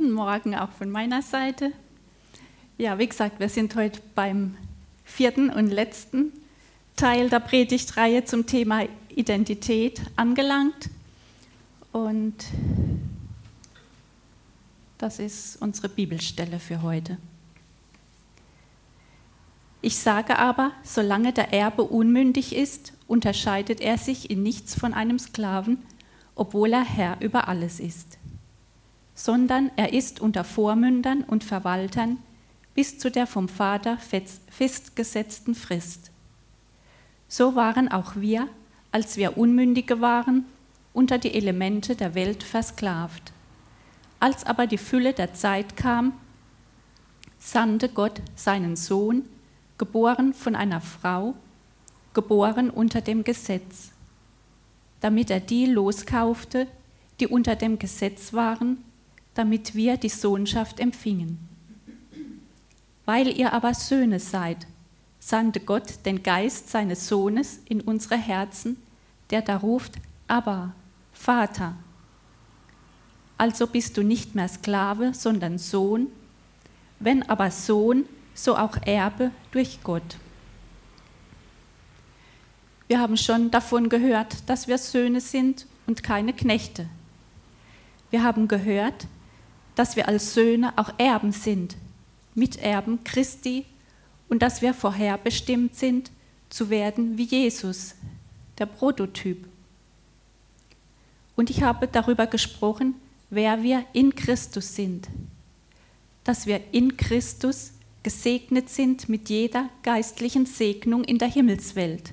Guten Morgen auch von meiner Seite. Ja, wie gesagt, wir sind heute beim vierten und letzten Teil der Predigtreihe zum Thema Identität angelangt. Und das ist unsere Bibelstelle für heute. Ich sage aber, solange der Erbe unmündig ist, unterscheidet er sich in nichts von einem Sklaven, obwohl er Herr über alles ist sondern er ist unter Vormündern und Verwaltern bis zu der vom Vater festgesetzten Frist. So waren auch wir, als wir Unmündige waren, unter die Elemente der Welt versklavt. Als aber die Fülle der Zeit kam, sandte Gott seinen Sohn, geboren von einer Frau, geboren unter dem Gesetz, damit er die loskaufte, die unter dem Gesetz waren, damit wir die Sohnschaft empfingen. Weil ihr aber Söhne seid, sandte Gott den Geist seines Sohnes in unsere Herzen, der da ruft, aber Vater. Also bist du nicht mehr Sklave, sondern Sohn, wenn aber Sohn, so auch Erbe durch Gott. Wir haben schon davon gehört, dass wir Söhne sind und keine Knechte. Wir haben gehört, dass wir als Söhne auch Erben sind, Miterben Christi und dass wir vorherbestimmt sind, zu werden wie Jesus, der Prototyp. Und ich habe darüber gesprochen, wer wir in Christus sind, dass wir in Christus gesegnet sind mit jeder geistlichen Segnung in der Himmelswelt,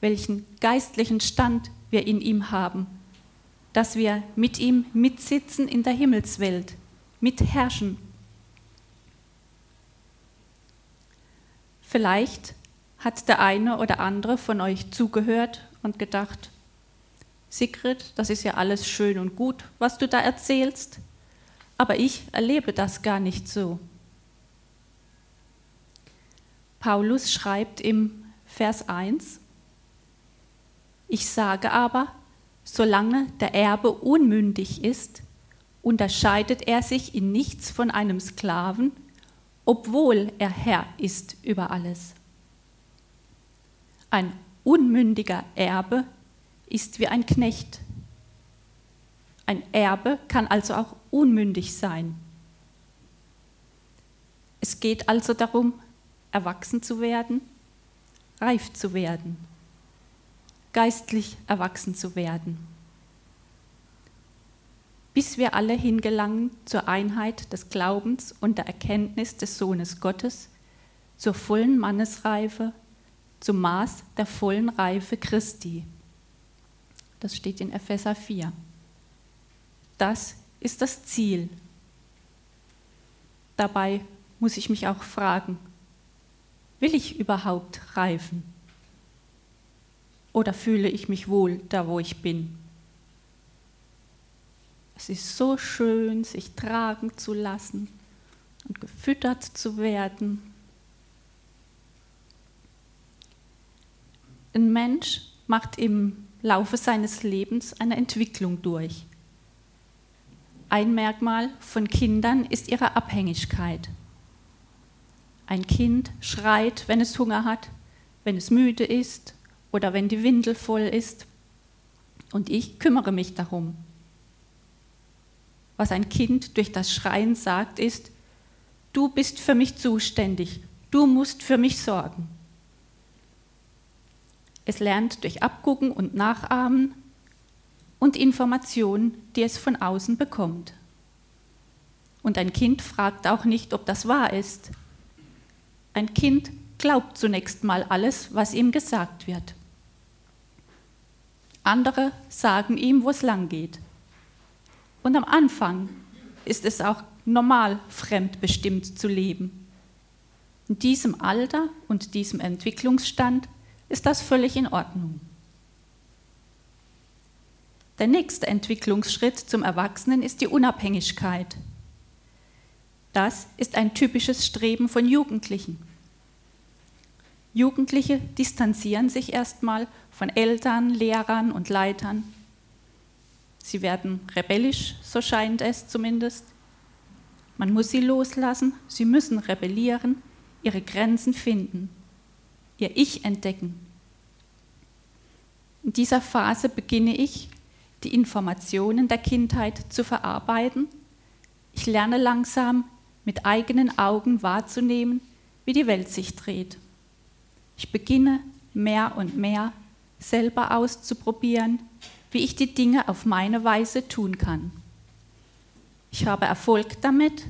welchen geistlichen Stand wir in ihm haben dass wir mit ihm mitsitzen in der Himmelswelt, mitherrschen. Vielleicht hat der eine oder andere von euch zugehört und gedacht, Sigrid, das ist ja alles schön und gut, was du da erzählst, aber ich erlebe das gar nicht so. Paulus schreibt im Vers 1, ich sage aber, Solange der Erbe unmündig ist, unterscheidet er sich in nichts von einem Sklaven, obwohl er Herr ist über alles. Ein unmündiger Erbe ist wie ein Knecht. Ein Erbe kann also auch unmündig sein. Es geht also darum, erwachsen zu werden, reif zu werden geistlich erwachsen zu werden, bis wir alle hingelangen zur Einheit des Glaubens und der Erkenntnis des Sohnes Gottes, zur vollen Mannesreife, zum Maß der vollen Reife Christi. Das steht in Epheser 4. Das ist das Ziel. Dabei muss ich mich auch fragen, will ich überhaupt reifen? Oder fühle ich mich wohl da, wo ich bin? Es ist so schön, sich tragen zu lassen und gefüttert zu werden. Ein Mensch macht im Laufe seines Lebens eine Entwicklung durch. Ein Merkmal von Kindern ist ihre Abhängigkeit. Ein Kind schreit, wenn es Hunger hat, wenn es müde ist, oder wenn die Windel voll ist. Und ich kümmere mich darum. Was ein Kind durch das Schreien sagt, ist, du bist für mich zuständig, du musst für mich sorgen. Es lernt durch Abgucken und Nachahmen und Informationen, die es von außen bekommt. Und ein Kind fragt auch nicht, ob das wahr ist. Ein Kind glaubt zunächst mal alles, was ihm gesagt wird. Andere sagen ihm, wo es lang geht. Und am Anfang ist es auch normal, fremdbestimmt zu leben. In diesem Alter und diesem Entwicklungsstand ist das völlig in Ordnung. Der nächste Entwicklungsschritt zum Erwachsenen ist die Unabhängigkeit. Das ist ein typisches Streben von Jugendlichen. Jugendliche distanzieren sich erstmal von Eltern, Lehrern und Leitern. Sie werden rebellisch, so scheint es zumindest. Man muss sie loslassen, sie müssen rebellieren, ihre Grenzen finden, ihr Ich entdecken. In dieser Phase beginne ich, die Informationen der Kindheit zu verarbeiten. Ich lerne langsam mit eigenen Augen wahrzunehmen, wie die Welt sich dreht. Ich beginne mehr und mehr selber auszuprobieren, wie ich die Dinge auf meine Weise tun kann. Ich habe Erfolg damit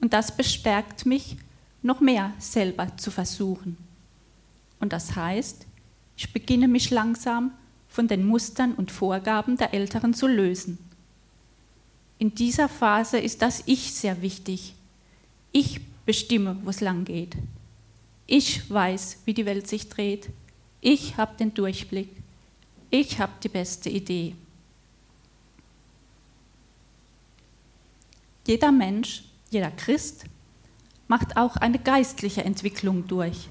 und das bestärkt mich, noch mehr selber zu versuchen. Und das heißt, ich beginne mich langsam von den Mustern und Vorgaben der Älteren zu lösen. In dieser Phase ist das Ich sehr wichtig. Ich bestimme, wo es lang geht. Ich weiß, wie die Welt sich dreht. Ich habe den Durchblick. Ich habe die beste Idee. Jeder Mensch, jeder Christ macht auch eine geistliche Entwicklung durch.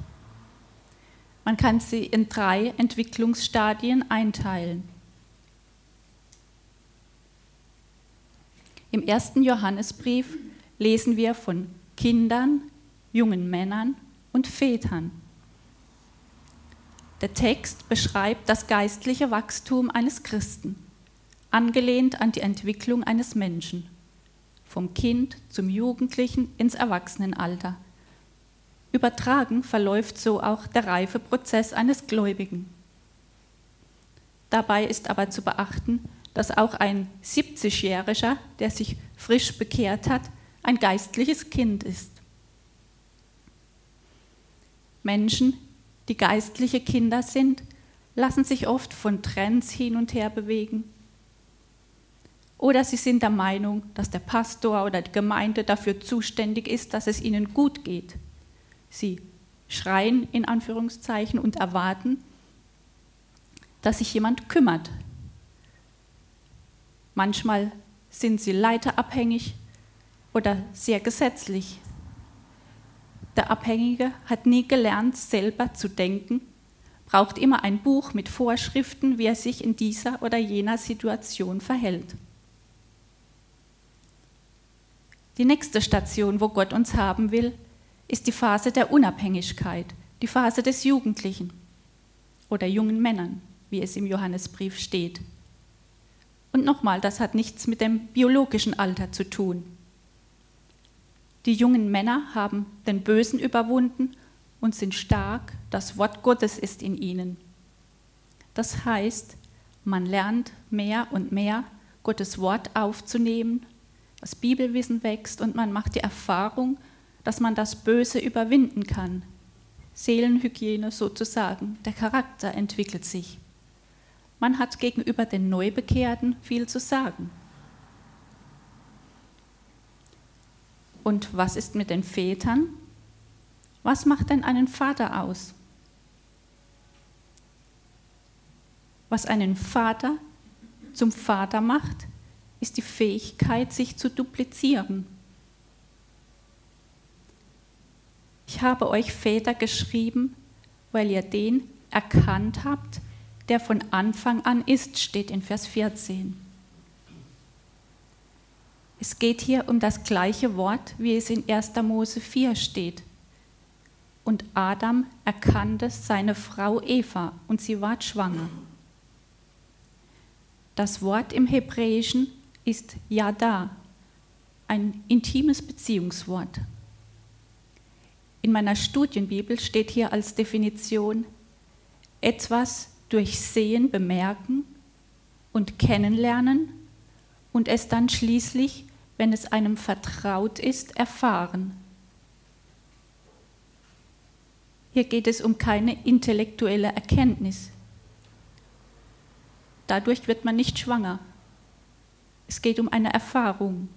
Man kann sie in drei Entwicklungsstadien einteilen. Im ersten Johannesbrief lesen wir von Kindern, jungen Männern und Vätern. Der Text beschreibt das geistliche Wachstum eines Christen, angelehnt an die Entwicklung eines Menschen, vom Kind zum Jugendlichen ins Erwachsenenalter. Übertragen verläuft so auch der Reifeprozess eines Gläubigen. Dabei ist aber zu beachten, dass auch ein 70-Jähriger, der sich frisch bekehrt hat, ein geistliches Kind ist. Menschen, die geistliche Kinder sind, lassen sich oft von Trends hin und her bewegen. Oder sie sind der Meinung, dass der Pastor oder die Gemeinde dafür zuständig ist, dass es ihnen gut geht. Sie schreien in Anführungszeichen und erwarten, dass sich jemand kümmert. Manchmal sind sie leiterabhängig oder sehr gesetzlich. Der Abhängige hat nie gelernt, selber zu denken, braucht immer ein Buch mit Vorschriften, wie er sich in dieser oder jener Situation verhält. Die nächste Station, wo Gott uns haben will, ist die Phase der Unabhängigkeit, die Phase des Jugendlichen oder jungen Männern, wie es im Johannesbrief steht. Und nochmal, das hat nichts mit dem biologischen Alter zu tun. Die jungen Männer haben den Bösen überwunden und sind stark, das Wort Gottes ist in ihnen. Das heißt, man lernt mehr und mehr, Gottes Wort aufzunehmen, das Bibelwissen wächst und man macht die Erfahrung, dass man das Böse überwinden kann. Seelenhygiene sozusagen, der Charakter entwickelt sich. Man hat gegenüber den Neubekehrten viel zu sagen. Und was ist mit den Vätern? Was macht denn einen Vater aus? Was einen Vater zum Vater macht, ist die Fähigkeit, sich zu duplizieren. Ich habe euch Väter geschrieben, weil ihr den erkannt habt, der von Anfang an ist, steht in Vers 14. Es geht hier um das gleiche Wort, wie es in 1. Mose 4 steht. Und Adam erkannte seine Frau Eva und sie ward schwanger. Das Wort im Hebräischen ist Yada, ein intimes Beziehungswort. In meiner Studienbibel steht hier als Definition etwas durch Sehen bemerken und kennenlernen und es dann schließlich wenn es einem vertraut ist, erfahren. Hier geht es um keine intellektuelle Erkenntnis. Dadurch wird man nicht schwanger. Es geht um eine Erfahrung.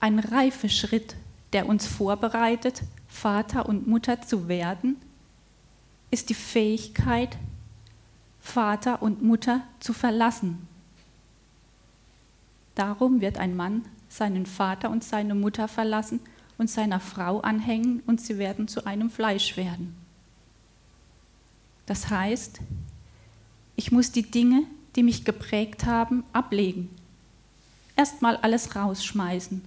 Ein Reifeschritt, der uns vorbereitet, Vater und Mutter zu werden, ist die Fähigkeit, Vater und Mutter zu verlassen. Darum wird ein Mann seinen Vater und seine Mutter verlassen und seiner Frau anhängen und sie werden zu einem Fleisch werden. Das heißt, ich muss die Dinge, die mich geprägt haben, ablegen. erstmal alles rausschmeißen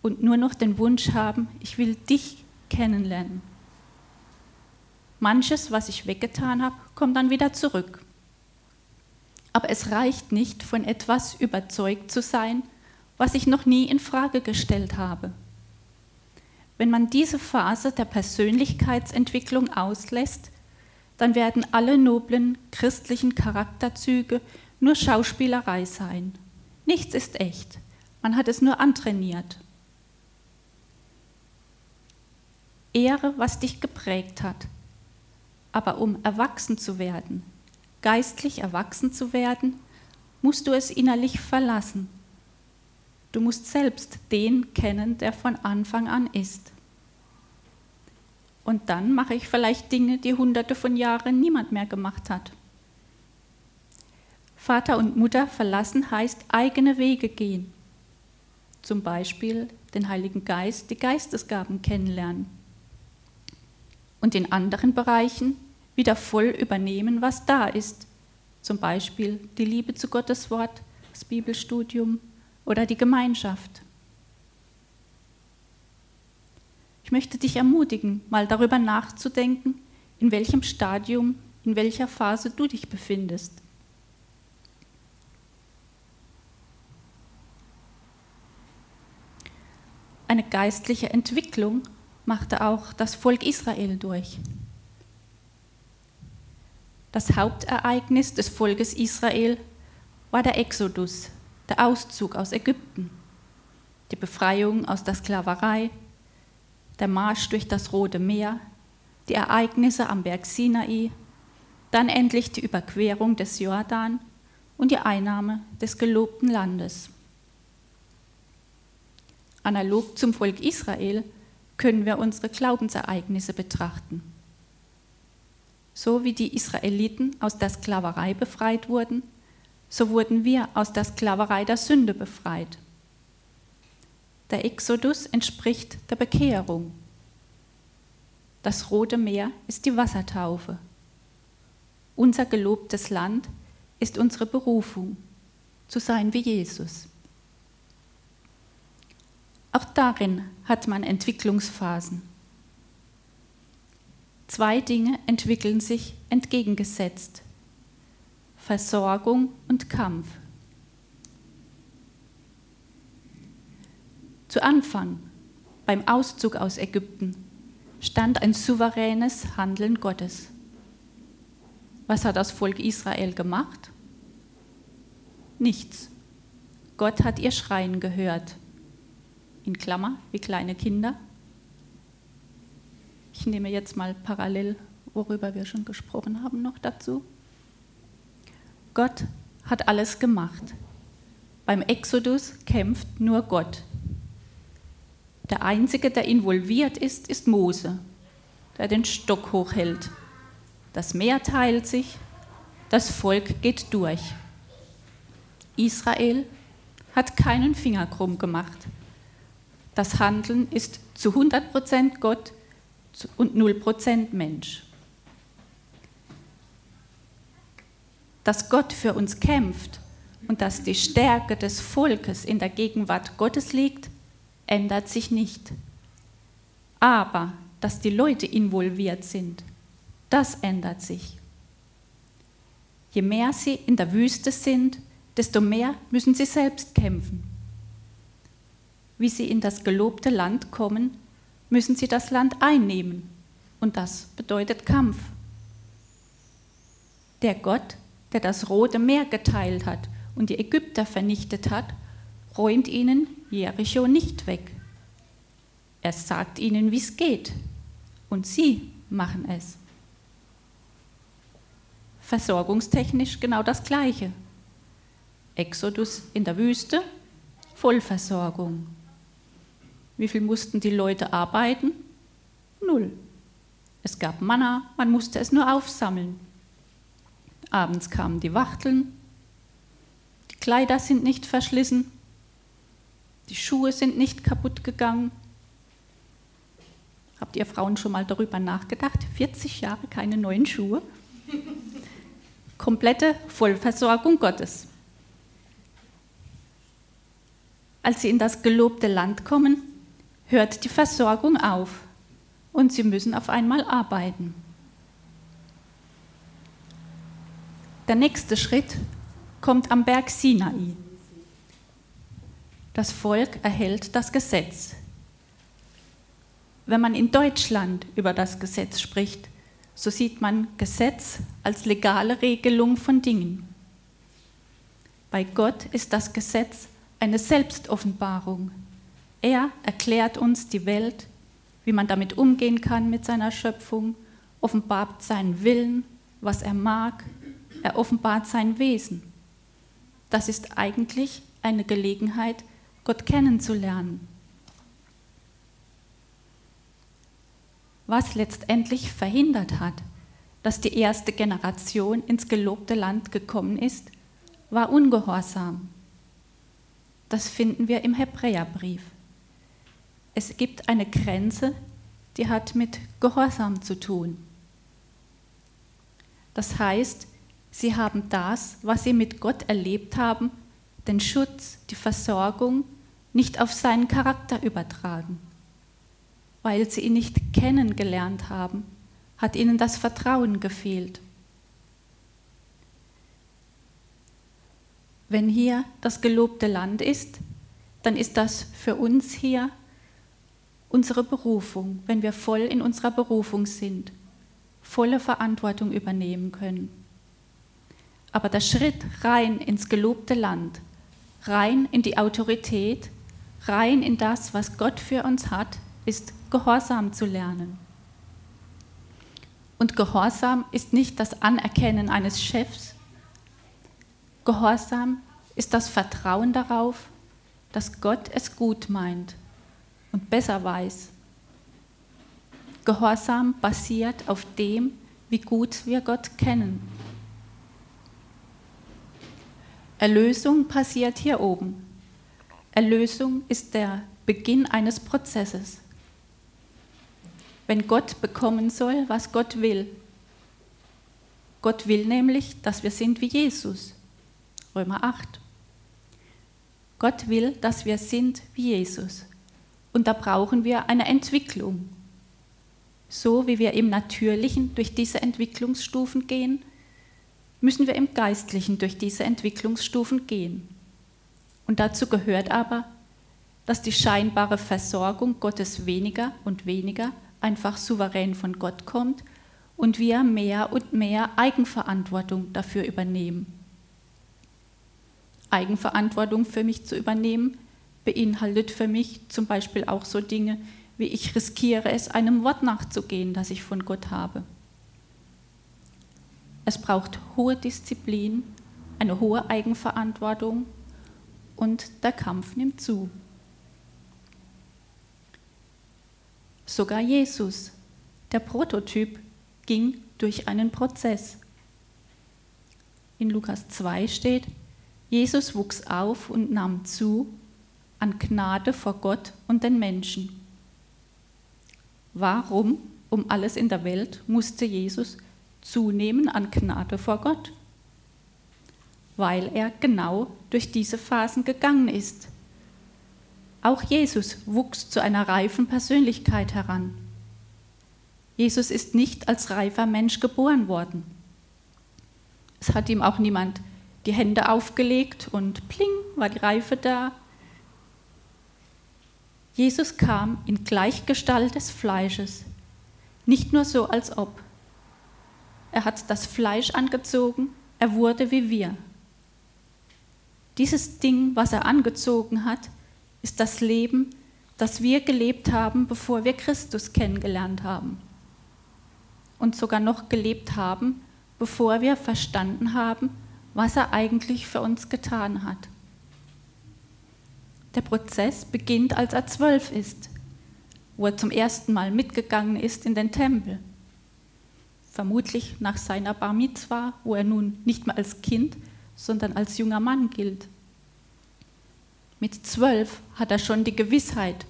und nur noch den Wunsch haben, ich will dich kennenlernen. Manches, was ich weggetan habe, kommt dann wieder zurück. Aber es reicht nicht, von etwas überzeugt zu sein, was ich noch nie in Frage gestellt habe. Wenn man diese Phase der Persönlichkeitsentwicklung auslässt, dann werden alle noblen christlichen Charakterzüge nur Schauspielerei sein. Nichts ist echt. Man hat es nur antrainiert. Ehre, was dich geprägt hat. Aber um erwachsen zu werden, geistlich erwachsen zu werden, musst du es innerlich verlassen Du musst selbst den kennen, der von Anfang an ist. Und dann mache ich vielleicht Dinge, die hunderte von Jahren niemand mehr gemacht hat. Vater und Mutter verlassen heißt eigene Wege gehen. Zum Beispiel den Heiligen Geist, die Geistesgaben kennenlernen. Und in anderen Bereichen wieder voll übernehmen, was da ist. Zum Beispiel die Liebe zu Gottes Wort, das Bibelstudium, oder die Gemeinschaft. Ich möchte dich ermutigen, mal darüber nachzudenken, in welchem Stadium, in welcher Phase du dich befindest. Eine geistliche Entwicklung machte auch das Volk Israel durch. Das Hauptereignis des Volkes Israel war der Exodus, der Auszug aus Ägypten, die Befreiung aus der Sklaverei, der Marsch durch das Rote Meer, die Ereignisse am Berg Sinai, dann endlich die Überquerung des Jordan und die Einnahme des gelobten Landes. Analog zum Volk Israel können wir unsere Glaubensereignisse betrachten. So wie die Israeliten aus der Sklaverei befreit wurden, so wurden wir aus der Sklaverei der Sünde befreit. Der Exodus entspricht der Bekehrung. Das Rote Meer ist die Wassertaufe. Unser gelobtes Land ist unsere Berufung, zu sein wie Jesus. Auch darin hat man Entwicklungsphasen. Zwei Dinge entwickeln sich entgegengesetzt. Versorgung und Kampf. Zu Anfang, beim Auszug aus Ägypten, stand ein souveränes Handeln Gottes. Was hat das Volk Israel gemacht? Nichts. Gott hat ihr Schreien gehört. In Klammer, wie kleine Kinder. Ich nehme jetzt mal parallel, worüber wir schon gesprochen haben, noch dazu. Gott hat alles gemacht. Beim Exodus kämpft nur Gott. Der Einzige, der involviert ist, ist Mose, der den Stock hochhält. Das Meer teilt sich, das Volk geht durch. Israel hat keinen Finger krumm gemacht. Das Handeln ist zu 100% Gott und 0% Mensch. dass Gott für uns kämpft und dass die Stärke des Volkes in der Gegenwart Gottes liegt, ändert sich nicht. Aber dass die Leute involviert sind, das ändert sich. Je mehr sie in der Wüste sind, desto mehr müssen sie selbst kämpfen. Wie sie in das gelobte Land kommen, müssen sie das Land einnehmen. Und das bedeutet Kampf. Der Gott, der das Rote Meer geteilt hat und die Ägypter vernichtet hat, räumt ihnen Jericho nicht weg. Er sagt ihnen, wie es geht, und sie machen es. Versorgungstechnisch genau das Gleiche. Exodus in der Wüste, Vollversorgung. Wie viel mussten die Leute arbeiten? Null. Es gab Manna, man musste es nur aufsammeln. Abends kamen die Wachteln, die Kleider sind nicht verschlissen, die Schuhe sind nicht kaputt gegangen. Habt ihr Frauen schon mal darüber nachgedacht? 40 Jahre keine neuen Schuhe. Komplette Vollversorgung Gottes. als sie in das gelobte Land kommen, hört die Versorgung auf und sie müssen auf einmal arbeiten. Der nächste Schritt kommt am Berg Sinai. Das Volk erhält das Gesetz. Wenn man in Deutschland über das Gesetz spricht, so sieht man Gesetz als legale Regelung von Dingen. Bei Gott ist das Gesetz eine Selbstoffenbarung. Er erklärt uns die Welt, wie man damit umgehen kann mit seiner Schöpfung, offenbart seinen Willen, was er mag, er offenbart sein Wesen. Das ist eigentlich eine Gelegenheit, Gott kennenzulernen. Was letztendlich verhindert hat, dass die erste Generation ins gelobte Land gekommen ist, war Ungehorsam. Das finden wir im Hebräerbrief. Es gibt eine Grenze, die hat mit Gehorsam zu tun. Das heißt, sie haben das, was sie mit Gott erlebt haben, den Schutz, die Versorgung nicht auf seinen Charakter übertragen. Weil sie ihn nicht kennengelernt haben, hat ihnen das Vertrauen gefehlt. Wenn hier das gelobte Land ist, dann ist das für uns hier unsere Berufung, wenn wir voll in unserer Berufung sind, volle Verantwortung übernehmen können. Aber der Schritt rein ins gelobte Land, rein in die Autorität, rein in das, was Gott für uns hat, ist Gehorsam zu lernen. Und Gehorsam ist nicht das Anerkennen eines Chefs. Gehorsam ist das Vertrauen darauf, dass Gott es gut meint und besser weiß. Gehorsam basiert auf dem, wie gut wir Gott kennen. Erlösung passiert hier oben. Erlösung ist der Beginn eines Prozesses. Wenn Gott bekommen soll, was Gott will. Gott will nämlich, dass wir sind wie Jesus. Römer 8. Gott will, dass wir sind wie Jesus. Und da brauchen wir eine Entwicklung. So wie wir im Natürlichen durch diese Entwicklungsstufen gehen, müssen wir im Geistlichen durch diese Entwicklungsstufen gehen. Und dazu gehört aber, dass die scheinbare Versorgung Gottes weniger und weniger einfach souverän von Gott kommt und wir mehr und mehr Eigenverantwortung dafür übernehmen. Eigenverantwortung für mich zu übernehmen beinhaltet für mich zum Beispiel auch so Dinge, wie ich riskiere es, einem Wort nachzugehen, das ich von Gott habe. Es braucht hohe Disziplin, eine hohe Eigenverantwortung und der Kampf nimmt zu. Sogar Jesus, der Prototyp, ging durch einen Prozess. In Lukas 2 steht, Jesus wuchs auf und nahm zu an Gnade vor Gott und den Menschen. Warum um alles in der Welt musste Jesus zunehmen an Gnade vor Gott, weil er genau durch diese Phasen gegangen ist. Auch Jesus wuchs zu einer reifen Persönlichkeit heran. Jesus ist nicht als reifer Mensch geboren worden. Es hat ihm auch niemand die Hände aufgelegt und pling war die Reife da. Jesus kam in Gleichgestalt des Fleisches, nicht nur so als ob er hat das Fleisch angezogen, er wurde wie wir. Dieses Ding, was er angezogen hat, ist das Leben, das wir gelebt haben, bevor wir Christus kennengelernt haben. Und sogar noch gelebt haben, bevor wir verstanden haben, was er eigentlich für uns getan hat. Der Prozess beginnt, als er zwölf ist, wo er zum ersten Mal mitgegangen ist in den Tempel vermutlich nach seiner Bar Mitzwa, wo er nun nicht mehr als Kind, sondern als junger Mann gilt. Mit zwölf hat er schon die Gewissheit,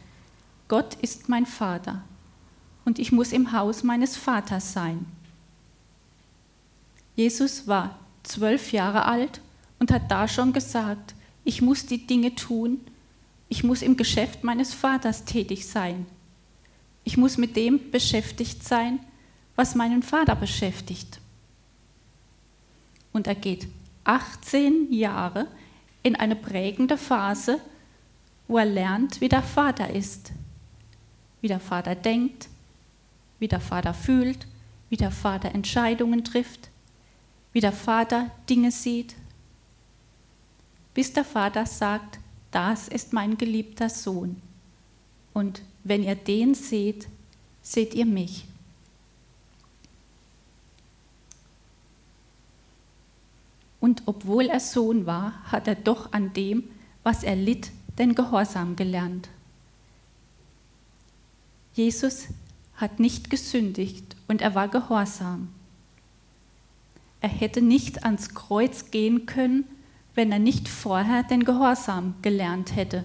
Gott ist mein Vater und ich muss im Haus meines Vaters sein. Jesus war zwölf Jahre alt und hat da schon gesagt, ich muss die Dinge tun, Ich muss im Geschäft meines Vaters tätig sein. Ich muss mit dem beschäftigt sein, was meinen Vater beschäftigt. Und er geht 18 Jahre in eine prägende Phase, wo er lernt, wie der Vater ist, wie der Vater denkt, wie der Vater fühlt, wie der Vater Entscheidungen trifft, wie der Vater Dinge sieht, bis der Vater sagt, das ist mein geliebter Sohn. Und wenn ihr den seht, seht ihr mich. Und obwohl er Sohn war, hat er doch an dem, was er litt, den Gehorsam gelernt. Jesus hat nicht gesündigt und er war gehorsam. Er hätte nicht ans Kreuz gehen können, wenn er nicht vorher den Gehorsam gelernt hätte.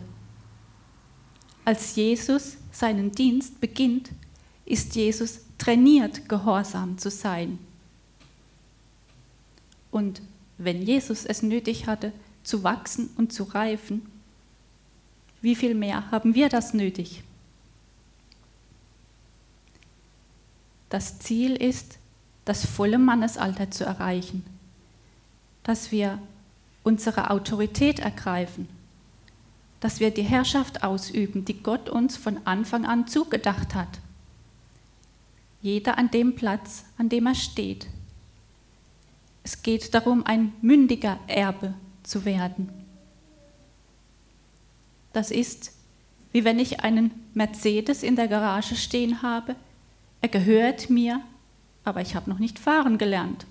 Als Jesus seinen Dienst beginnt, ist Jesus trainiert, gehorsam zu sein. Und wenn Jesus es nötig hatte, zu wachsen und zu reifen, wie viel mehr haben wir das nötig? Das Ziel ist, das volle Mannesalter zu erreichen, dass wir unsere Autorität ergreifen, dass wir die Herrschaft ausüben, die Gott uns von Anfang an zugedacht hat. Jeder an dem Platz, an dem er steht. Es geht darum, ein mündiger Erbe zu werden. Das ist, wie wenn ich einen Mercedes in der Garage stehen habe. Er gehört mir, aber ich habe noch nicht fahren gelernt.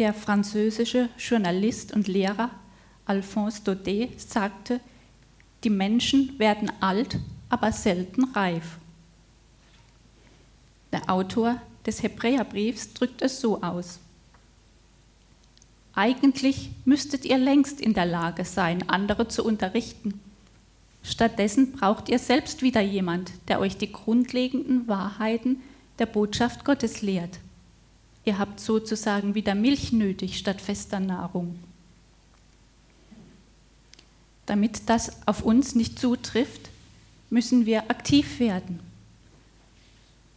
Der französische Journalist und Lehrer Alphonse Daudet sagte, die Menschen werden alt, aber selten reif. Der Autor des Hebräerbriefs drückt es so aus. Eigentlich müsstet ihr längst in der Lage sein, andere zu unterrichten. Stattdessen braucht ihr selbst wieder jemand, der euch die grundlegenden Wahrheiten der Botschaft Gottes lehrt. Ihr habt sozusagen wieder Milch nötig statt fester Nahrung. Damit das auf uns nicht zutrifft, müssen wir aktiv werden.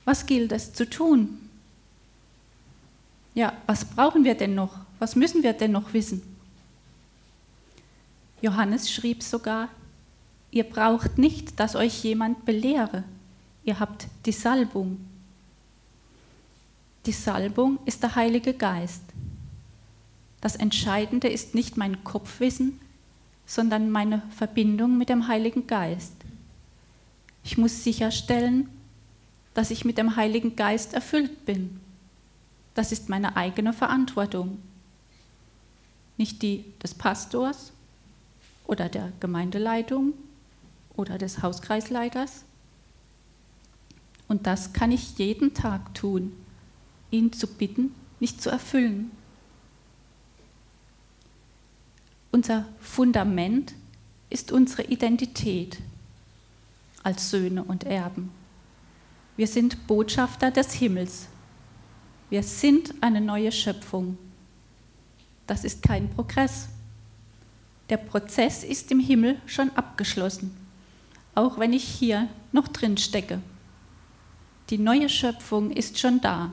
Was gilt es zu tun? Ja, was brauchen wir denn noch? Was müssen wir denn noch wissen? Johannes schrieb sogar, Ihr braucht nicht, dass euch jemand belehre. Ihr habt die Salbung. Die Salbung ist der Heilige Geist. Das Entscheidende ist nicht mein Kopfwissen, sondern meine Verbindung mit dem Heiligen Geist. Ich muss sicherstellen, dass ich mit dem Heiligen Geist erfüllt bin. Das ist meine eigene Verantwortung. Nicht die des Pastors oder der Gemeindeleitung oder des Hauskreisleiters. Und das kann ich jeden Tag tun, ihn zu bitten, mich zu erfüllen. Unser Fundament ist unsere Identität als Söhne und Erben. Wir sind Botschafter des Himmels. Wir sind eine neue Schöpfung. Das ist kein Progress. Der Prozess ist im Himmel schon abgeschlossen auch wenn ich hier noch drin stecke. Die neue Schöpfung ist schon da,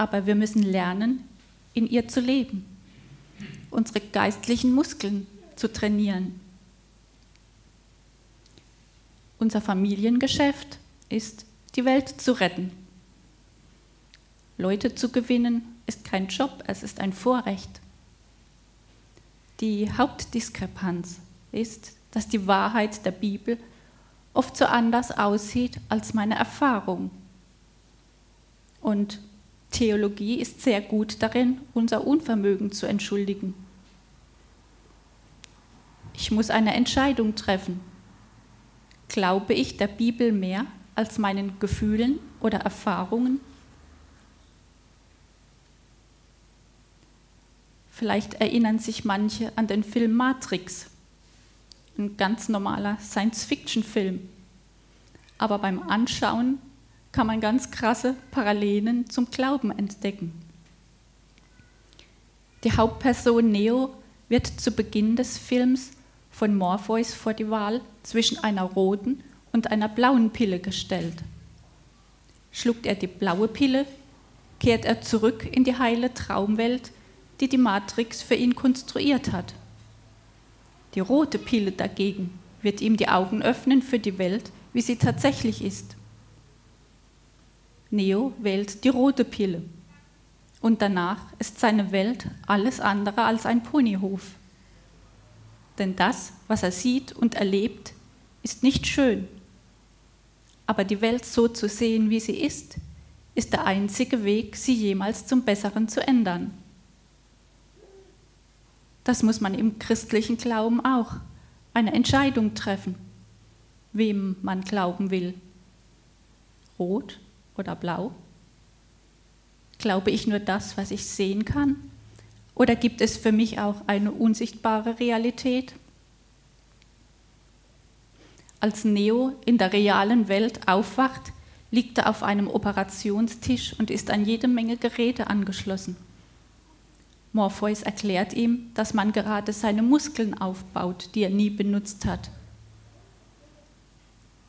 aber wir müssen lernen, in ihr zu leben, unsere geistlichen Muskeln zu trainieren. Unser Familiengeschäft ist, die Welt zu retten. Leute zu gewinnen ist kein Job, es ist ein Vorrecht. Die Hauptdiskrepanz ist, dass die Wahrheit der Bibel oft so anders aussieht als meine Erfahrung. Und Theologie ist sehr gut darin, unser Unvermögen zu entschuldigen. Ich muss eine Entscheidung treffen. Glaube ich der Bibel mehr als meinen Gefühlen oder Erfahrungen? Vielleicht erinnern sich manche an den Film Matrix ein ganz normaler Science-Fiction-Film. Aber beim Anschauen kann man ganz krasse Parallelen zum Glauben entdecken. Die Hauptperson Neo wird zu Beginn des Films von Morpheus vor die Wahl zwischen einer roten und einer blauen Pille gestellt. Schluckt er die blaue Pille, kehrt er zurück in die heile Traumwelt, die die Matrix für ihn konstruiert hat. Die rote Pille dagegen wird ihm die Augen öffnen für die Welt, wie sie tatsächlich ist. Neo wählt die rote Pille und danach ist seine Welt alles andere als ein Ponyhof. Denn das, was er sieht und erlebt, ist nicht schön. Aber die Welt so zu sehen, wie sie ist, ist der einzige Weg, sie jemals zum Besseren zu ändern. Das muss man im christlichen Glauben auch, eine Entscheidung treffen, wem man glauben will. Rot oder blau? Glaube ich nur das, was ich sehen kann? Oder gibt es für mich auch eine unsichtbare Realität? Als Neo in der realen Welt aufwacht, liegt er auf einem Operationstisch und ist an jede Menge Geräte angeschlossen. Morpheus erklärt ihm, dass man gerade seine Muskeln aufbaut, die er nie benutzt hat.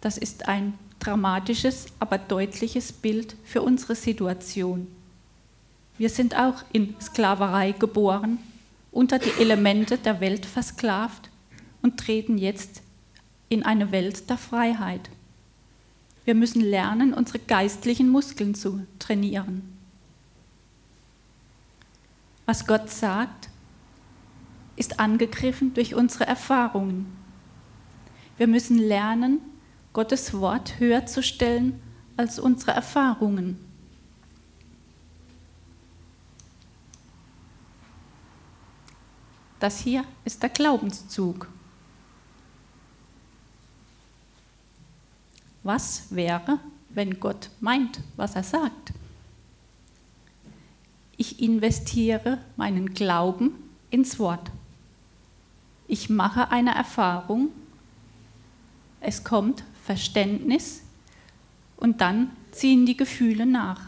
Das ist ein dramatisches, aber deutliches Bild für unsere Situation. Wir sind auch in Sklaverei geboren, unter die Elemente der Welt versklavt und treten jetzt in eine Welt der Freiheit. Wir müssen lernen, unsere geistlichen Muskeln zu trainieren. Was Gott sagt, ist angegriffen durch unsere Erfahrungen. Wir müssen lernen, Gottes Wort höher zu stellen als unsere Erfahrungen. Das hier ist der Glaubenszug. Was wäre, wenn Gott meint, was er sagt? Ich investiere meinen Glauben ins Wort. Ich mache eine Erfahrung, es kommt Verständnis und dann ziehen die Gefühle nach.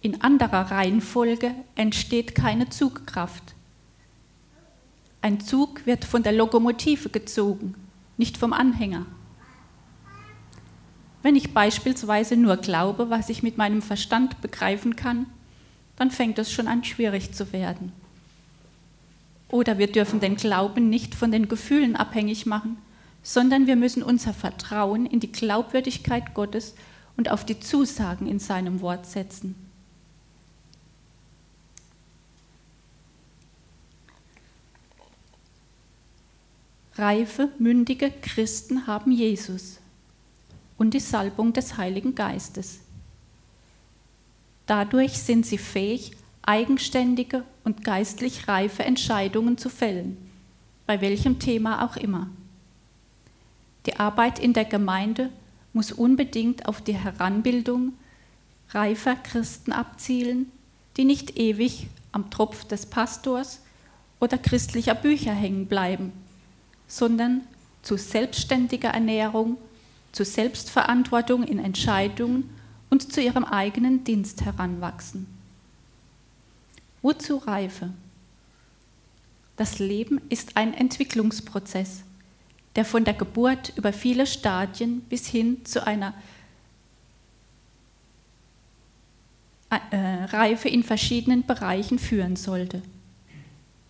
In anderer Reihenfolge entsteht keine Zugkraft. Ein Zug wird von der Lokomotive gezogen, nicht vom Anhänger. Wenn ich beispielsweise nur glaube, was ich mit meinem Verstand begreifen kann, dann fängt es schon an schwierig zu werden. Oder wir dürfen den Glauben nicht von den Gefühlen abhängig machen, sondern wir müssen unser Vertrauen in die Glaubwürdigkeit Gottes und auf die Zusagen in seinem Wort setzen. Reife, mündige Christen haben Jesus und die Salbung des Heiligen Geistes. Dadurch sind sie fähig, eigenständige und geistlich reife Entscheidungen zu fällen, bei welchem Thema auch immer. Die Arbeit in der Gemeinde muss unbedingt auf die Heranbildung reifer Christen abzielen, die nicht ewig am Tropf des Pastors oder christlicher Bücher hängen bleiben sondern zu selbstständiger Ernährung, zu Selbstverantwortung in Entscheidungen und zu ihrem eigenen Dienst heranwachsen. Wozu Reife? Das Leben ist ein Entwicklungsprozess, der von der Geburt über viele Stadien bis hin zu einer äh, Reife in verschiedenen Bereichen führen sollte.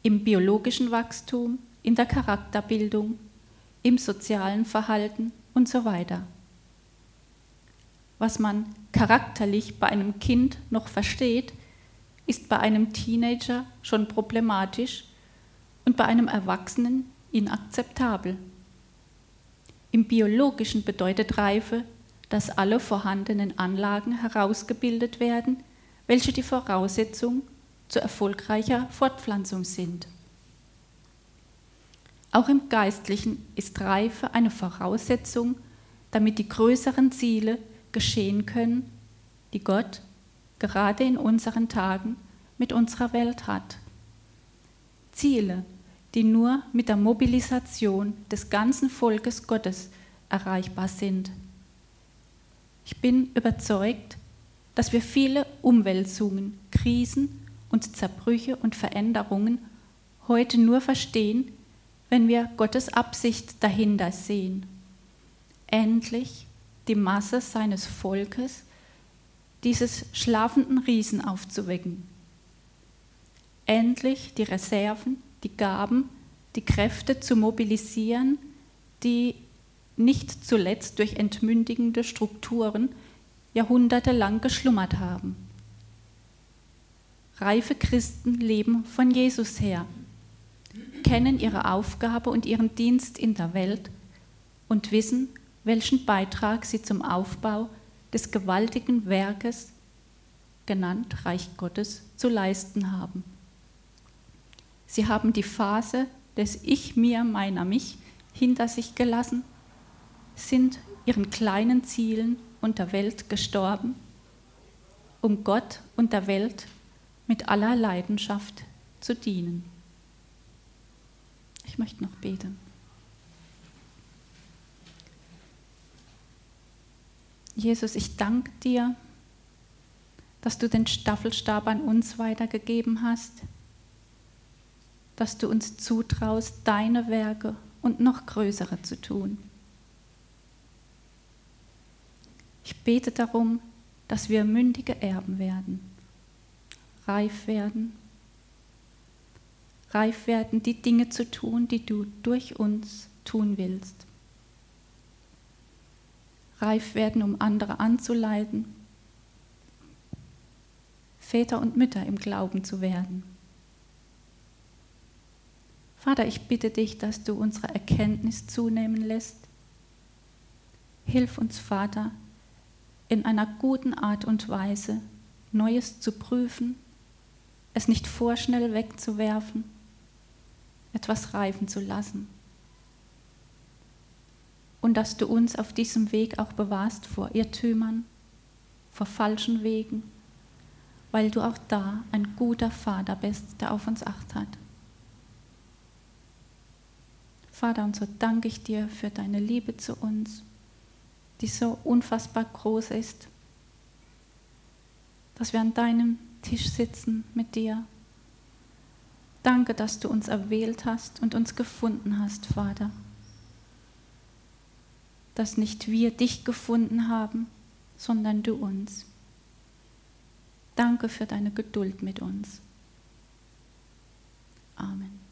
Im biologischen Wachstum, in der Charakterbildung, im sozialen Verhalten und so weiter. Was man charakterlich bei einem Kind noch versteht, ist bei einem Teenager schon problematisch und bei einem Erwachsenen inakzeptabel. Im biologischen bedeutet Reife, dass alle vorhandenen Anlagen herausgebildet werden, welche die Voraussetzung zu erfolgreicher Fortpflanzung sind. Auch im Geistlichen ist Reife eine Voraussetzung, damit die größeren Ziele geschehen können, die Gott gerade in unseren Tagen mit unserer Welt hat. Ziele, die nur mit der Mobilisation des ganzen Volkes Gottes erreichbar sind. Ich bin überzeugt, dass wir viele Umwälzungen, Krisen und Zerbrüche und Veränderungen heute nur verstehen, wenn wir Gottes Absicht dahinter sehen. Endlich die Masse seines Volkes, dieses schlafenden Riesen aufzuwecken. Endlich die Reserven, die Gaben, die Kräfte zu mobilisieren, die nicht zuletzt durch entmündigende Strukturen jahrhundertelang geschlummert haben. Reife Christen leben von Jesus her, kennen ihre Aufgabe und ihren Dienst in der Welt und wissen, welchen Beitrag sie zum Aufbau des gewaltigen Werkes, genannt Reich Gottes, zu leisten haben. Sie haben die Phase des Ich, mir, meiner, mich hinter sich gelassen, sind ihren kleinen Zielen und der Welt gestorben, um Gott und der Welt mit aller Leidenschaft zu dienen. Ich möchte noch beten. Jesus, ich danke dir, dass du den Staffelstab an uns weitergegeben hast, dass du uns zutraust, deine Werke und noch größere zu tun. Ich bete darum, dass wir mündige Erben werden, reif werden, reif werden, die Dinge zu tun, die du durch uns tun willst. Reif werden, um andere anzuleiten, Väter und Mütter im Glauben zu werden. Vater, ich bitte dich, dass du unsere Erkenntnis zunehmen lässt. Hilf uns, Vater, in einer guten Art und Weise Neues zu prüfen, es nicht vorschnell wegzuwerfen, etwas reifen zu lassen. Und dass du uns auf diesem Weg auch bewahrst vor Irrtümern, vor falschen Wegen, weil du auch da ein guter Vater bist, der auf uns acht hat. Vater, und so danke ich dir für deine Liebe zu uns die so unfassbar groß ist, dass wir an deinem Tisch sitzen mit dir. Danke, dass du uns erwählt hast und uns gefunden hast, Vater. Dass nicht wir dich gefunden haben, sondern du uns. Danke für deine Geduld mit uns. Amen.